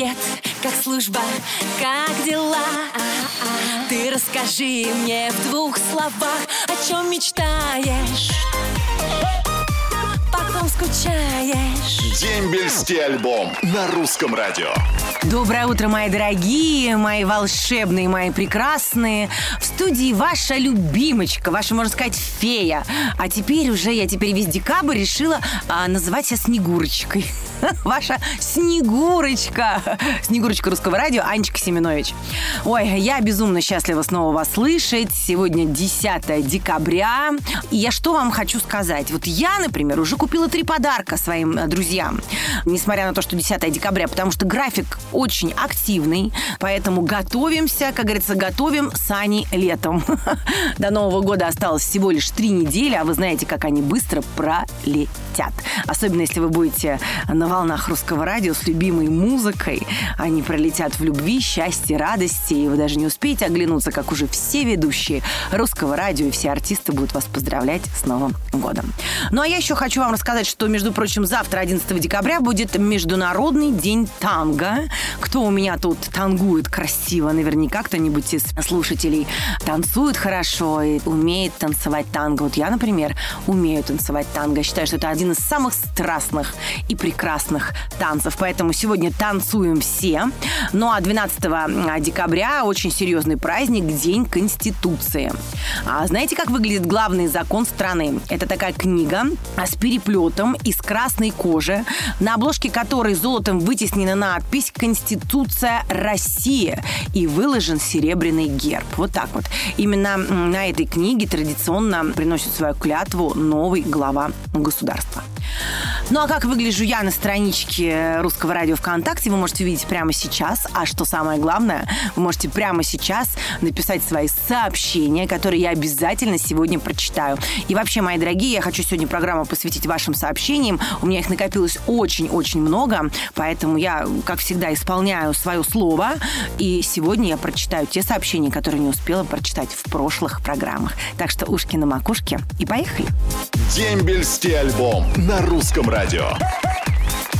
привет, как служба, как дела? Ты расскажи мне в двух словах, о чем мечтаешь, потом скучаешь. Дембельский альбом на русском радио. Доброе утро, мои дорогие, мои волшебные, мои прекрасные. В студии ваша любимочка, ваша, можно сказать, фея. А теперь уже я теперь весь декабрь решила а, называть себя Снегурочкой. Ваша Снегурочка. Снегурочка русского радио Анечка Семенович. Ой, я безумно счастлива снова вас слышать. Сегодня 10 декабря. И я что вам хочу сказать? Вот я, например, уже купила три подарка своим э, друзьям. Несмотря на то, что 10 декабря, потому что график очень активный. Поэтому готовимся, как говорится, готовим сани летом. До Нового года осталось всего лишь три недели, а вы знаете, как они быстро пролетят. Особенно, если вы будете на волнах русского радио с любимой музыкой. Они пролетят в любви, счастье, радости, и вы даже не успеете оглянуться, как уже все ведущие русского радио и все артисты будут вас поздравлять с Новым годом. Ну а я еще хочу вам рассказать, что, между прочим, завтра, 11 декабря, будет Международный день танго. Кто у меня тут тангует красиво? Наверняка кто-нибудь из слушателей танцует хорошо и умеет танцевать танго. Вот я, например, умею танцевать танго. Считаю, что это один из самых страстных и прекрасных танцев. Поэтому сегодня танцуем все. Ну а 12 декабря очень серьезный праздник – День Конституции. А знаете, как выглядит главный закон страны? Это такая книга с переплетом из красной кожи, на обложке которой золотом вытеснена надпись «Конституция России» и выложен серебряный герб. Вот так вот. Именно на этой книге традиционно приносит свою клятву новый глава государства. Ну а как выгляжу я на страничке Русского радио ВКонтакте, вы можете увидеть прямо сейчас. А что самое главное, вы можете прямо сейчас написать свои сообщения, которые я обязательно сегодня прочитаю. И вообще, мои дорогие, я хочу сегодня программу посвятить вашим сообщениям. У меня их накопилось очень-очень много, поэтому я, как всегда, исполняю свое слово. И сегодня я прочитаю те сообщения, которые не успела прочитать в прошлых программах. Так что ушки на макушке и поехали. Дембельский альбом на русском радио.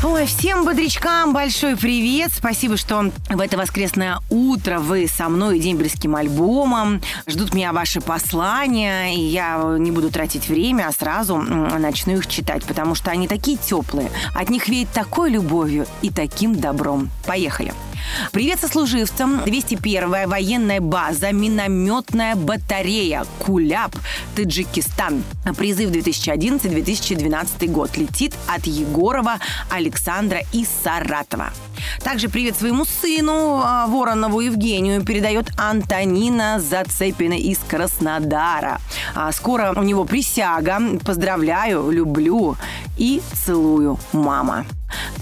Ой, всем бодрячкам большой привет. Спасибо, что в это воскресное утро вы со мной и дембельским альбомом. Ждут меня ваши послания, и я не буду тратить время, а сразу начну их читать, потому что они такие теплые. От них веет такой любовью и таким добром. Поехали. Привет сослуживцам. 201-я военная база, минометная батарея Куляп, Таджикистан. Призыв 2011-2012 год. Летит от Егорова Александра из Саратова. Также привет своему сыну а, Воронову Евгению передает Антонина Зацепина из Краснодара. А скоро у него присяга. Поздравляю, люблю и целую, мама.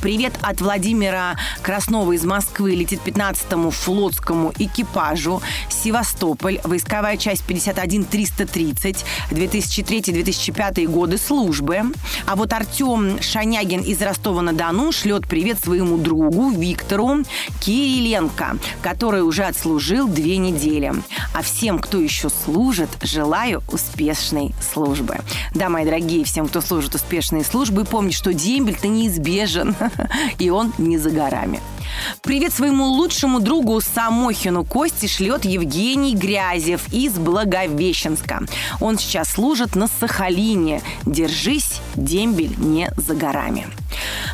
Привет от Владимира Краснова из Москвы. Летит 15-му флотскому экипажу. Севастополь. Войсковая часть 51330. 2003-2005 годы службы. А вот Артем Шанягин из Ростова-на-Дону шлет привет своему другу Виктору Кириленко, который уже отслужил две недели. А всем, кто еще служит, желаю успешной службы. Да, мои дорогие, всем, кто служит успешные службы, помните, что дембель-то неизбежен, и он не за горами. Привет своему лучшему другу Самохину Кости шлет Евгений Грязев из Благовещенска. Он сейчас служит на Сахалине. Держись, дембель не за горами.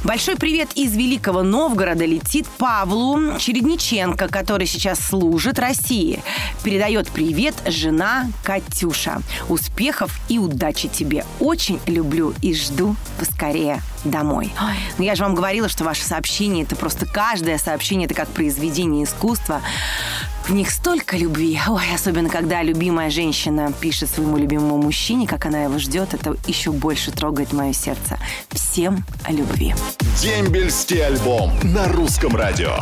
Большой привет из Великого Новгорода летит Павлу Чередниченко, который сейчас служит России. Передает привет жена Катюша. Успехов и удачи тебе. Очень люблю и жду поскорее домой. Ой, ну я же вам говорила, что ваше сообщение это просто каждое сообщение это как произведение искусства. В них столько любви. Ой, особенно когда любимая женщина пишет своему любимому мужчине, как она его ждет, это еще больше трогает мое сердце. Всем любви. Дембельский альбом на русском радио.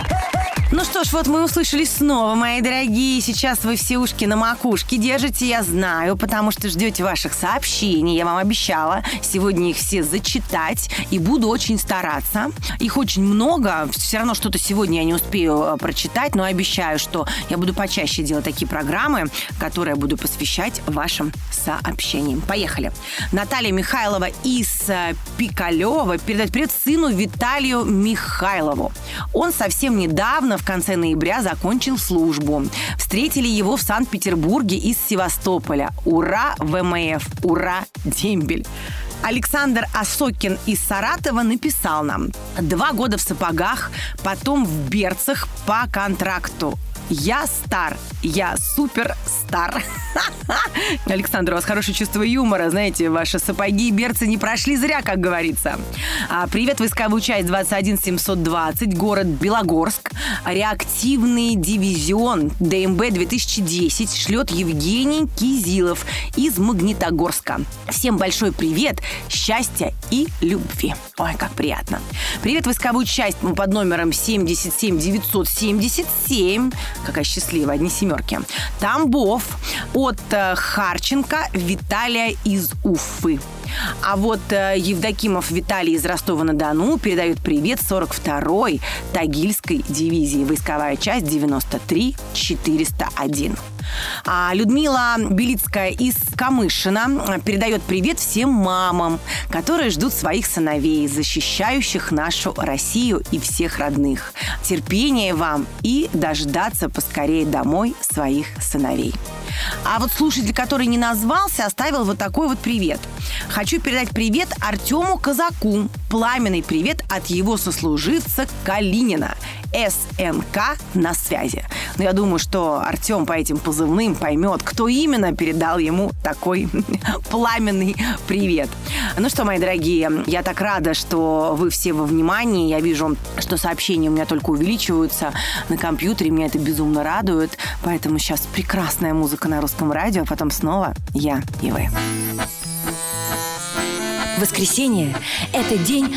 Ну что ж, вот мы услышали снова, мои дорогие. Сейчас вы все ушки на макушке держите, я знаю, потому что ждете ваших сообщений. Я вам обещала сегодня их все зачитать и буду очень стараться. Их очень много. Все равно что-то сегодня я не успею э, прочитать, но обещаю, что я буду почаще делать такие программы, которые я буду посвящать вашим сообщениям. Поехали. Наталья Михайлова из э, Пикалева передает привет сыну Виталию Михайлову. Он совсем недавно в конце ноября закончил службу. Встретили его в Санкт-Петербурге из Севастополя. Ура, ВМФ! Ура, дембель! Александр Осокин из Саратова написал нам. Два года в сапогах, потом в берцах по контракту. Я стар, я супер стар. Александр, у вас хорошее чувство юмора. Знаете, ваши сапоги и берцы не прошли зря, как говорится. А, привет, войсковую часть 21720, город Белогорск. Реактивный дивизион ДМБ 2010 шлет Евгений Кизилов из Магнитогорска. Всем большой привет, счастья и любви. Ой, как приятно. Привет, войсковую часть под номером 77977 какая счастливая, одни семерки. Тамбов от э, Харченко Виталия из Уфы. А вот э, Евдокимов Виталий из Ростова-на-Дону передает привет 42-й Тагильской дивизии. Войсковая часть 93 401. А Людмила Белицкая из Камышина передает привет всем мамам, которые ждут своих сыновей, защищающих нашу Россию и всех родных. Терпения вам и дождаться поскорее домой своих сыновей. А вот слушатель, который не назвался, оставил вот такой вот привет. Хочу передать привет Артему Казаку. Пламенный привет от его сослуживца Калинина. СНК на связи. Но я думаю, что Артем по этим позывным поймет, кто именно передал ему такой пламенный привет. Ну что, мои дорогие, я так рада, что вы все во внимании. Я вижу, что сообщения у меня только увеличиваются на компьютере. Меня это безумно радует. Поэтому сейчас прекрасная музыка на русском радио, а потом снова я и вы. Воскресенье – это день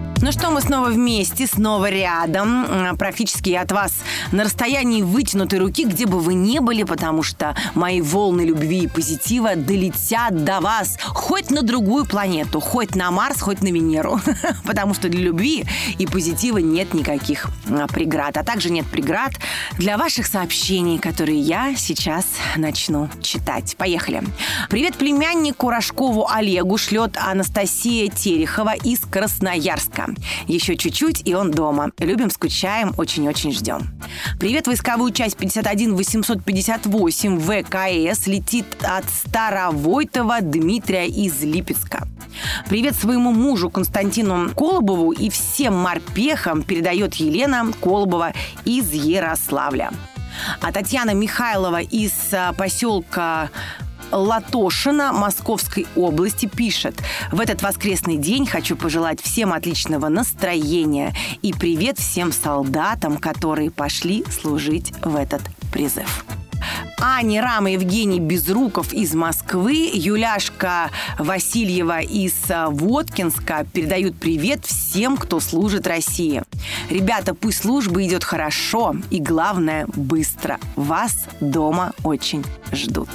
Ну что, мы снова вместе, снова рядом, практически от вас на расстоянии вытянутой руки, где бы вы ни были, потому что мои волны любви и позитива долетят до вас хоть на другую планету, хоть на Марс, хоть на Венеру, потому что для любви и позитива нет никаких а, преград, а также нет преград для ваших сообщений, которые я сейчас начну читать. Поехали. Привет племяннику Рожкову Олегу шлет Анастасия Терехова из Красноярска. Еще чуть-чуть, и он дома. Любим, скучаем, очень-очень ждем. Привет, войсковую часть 51 858 ВКС летит от Старовойтова Дмитрия из Липецка. Привет своему мужу Константину Колобову и всем морпехам передает Елена Колобова из Ярославля. А Татьяна Михайлова из а, поселка Латошина Московской области пишет. В этот воскресный день хочу пожелать всем отличного настроения и привет всем солдатам, которые пошли служить в этот призыв. Аня Рама, Евгений Безруков из Москвы, Юляшка Васильева из Воткинска передают привет всем, кто служит России. Ребята, пусть служба идет хорошо и, главное, быстро. Вас дома очень ждут.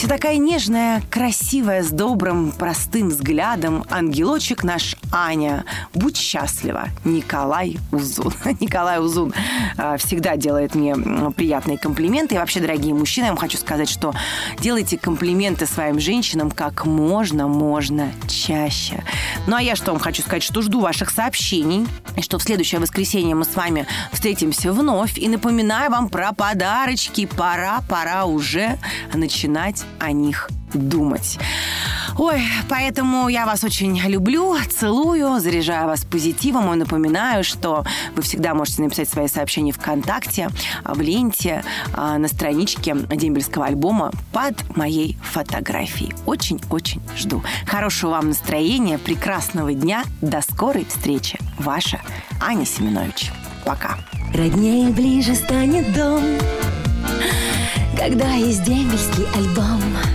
Вся такая нежная, красивая, с добрым, простым взглядом. Ангелочек наш Аня. Будь счастлива. Николай Узун. Николай Узун а, всегда делает мне приятные комплименты. И вообще, дорогие мужчины, я вам хочу сказать, что делайте комплименты своим женщинам как можно, можно чаще. Ну а я что вам хочу сказать, что жду ваших сообщений. И что в следующее воскресенье мы с вами встретимся вновь. И напоминаю вам про подарочки. Пора, пора уже начинать о них думать. Ой, поэтому я вас очень люблю, целую, заряжаю вас позитивом и напоминаю, что вы всегда можете написать свои сообщения ВКонтакте, в ленте, а, на страничке дембельского альбома под моей фотографией. Очень-очень жду. Хорошего вам настроения, прекрасного дня, до скорой встречи. Ваша Аня Семенович. Пока. Роднее ближе станет дом, когда есть дембельский альбом.